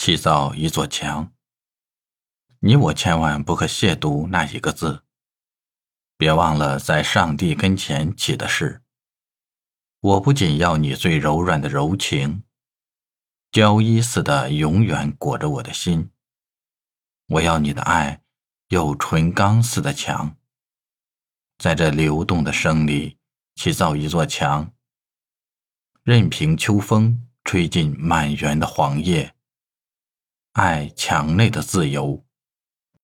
砌造一座墙。你我千万不可亵渎那一个字。别忘了，在上帝跟前起的誓。我不仅要你最柔软的柔情，胶衣似的永远裹着我的心。我要你的爱有纯钢似的强，在这流动的生里砌造一座墙，任凭秋风吹进满园的黄叶。爱墙内的自由。